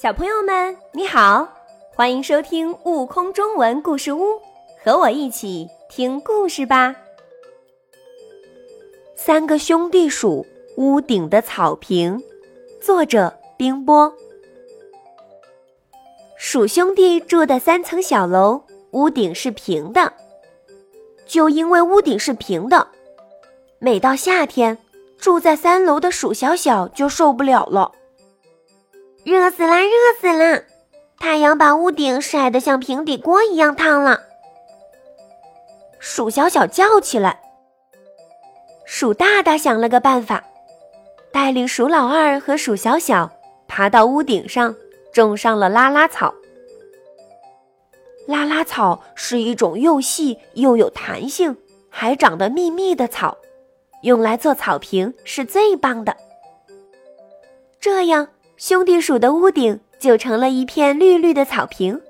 小朋友们，你好，欢迎收听《悟空中文故事屋》，和我一起听故事吧。三个兄弟鼠屋顶的草坪，作者冰波。鼠兄弟住的三层小楼，屋顶是平的。就因为屋顶是平的，每到夏天，住在三楼的鼠小小就受不了了。热死啦！热死啦！太阳把屋顶晒得像平底锅一样烫了。鼠小小叫起来。鼠大大想了个办法，带领鼠老二和鼠小小爬到屋顶上，种上了拉拉草。拉拉草是一种又细又有弹性，还长得密密的草，用来做草坪是最棒的。这样。兄弟鼠的屋顶就成了一片绿绿的草坪，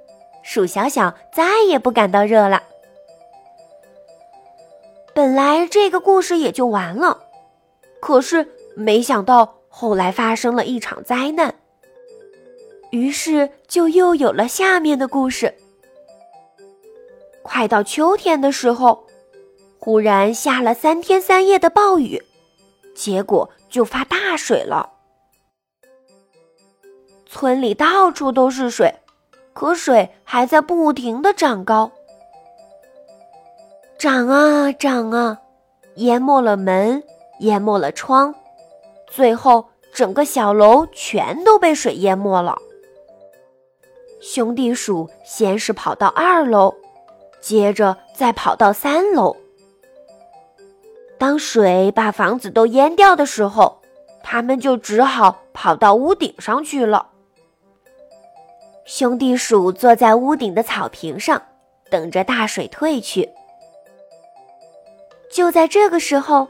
鼠小小再也不感到热了。本来这个故事也就完了，可是没想到后来发生了一场灾难，于是就又有了下面的故事。快到秋天的时候，忽然下了三天三夜的暴雨，结果就发大水了。村里到处都是水，可水还在不停的长高，涨啊涨啊，淹没了门，淹没了窗，最后整个小楼全都被水淹没了。兄弟鼠先是跑到二楼，接着再跑到三楼。当水把房子都淹掉的时候，他们就只好跑到屋顶上去了。兄弟鼠坐在屋顶的草坪上，等着大水退去。就在这个时候，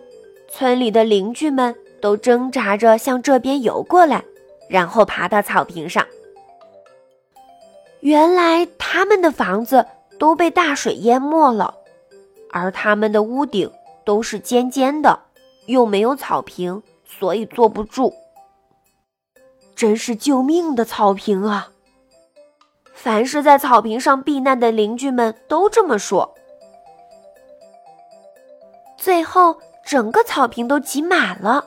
村里的邻居们都挣扎着向这边游过来，然后爬到草坪上。原来他们的房子都被大水淹没了，而他们的屋顶都是尖尖的，又没有草坪，所以坐不住。真是救命的草坪啊！凡是在草坪上避难的邻居们都这么说。最后，整个草坪都挤满了，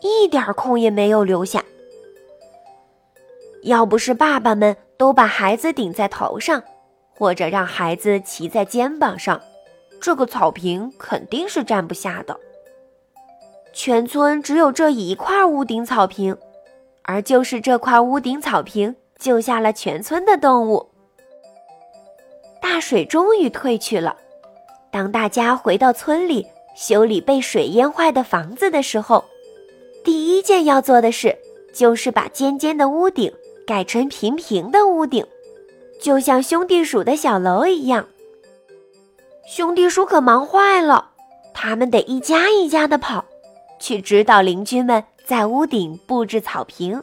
一点空也没有留下。要不是爸爸们都把孩子顶在头上，或者让孩子骑在肩膀上，这个草坪肯定是站不下的。全村只有这一块屋顶草坪，而就是这块屋顶草坪。救下了全村的动物。大水终于退去了。当大家回到村里修理被水淹坏的房子的时候，第一件要做的事就是把尖尖的屋顶改成平平的屋顶，就像兄弟鼠的小楼一样。兄弟鼠可忙坏了，他们得一家一家的跑，去指导邻居们在屋顶布置草坪。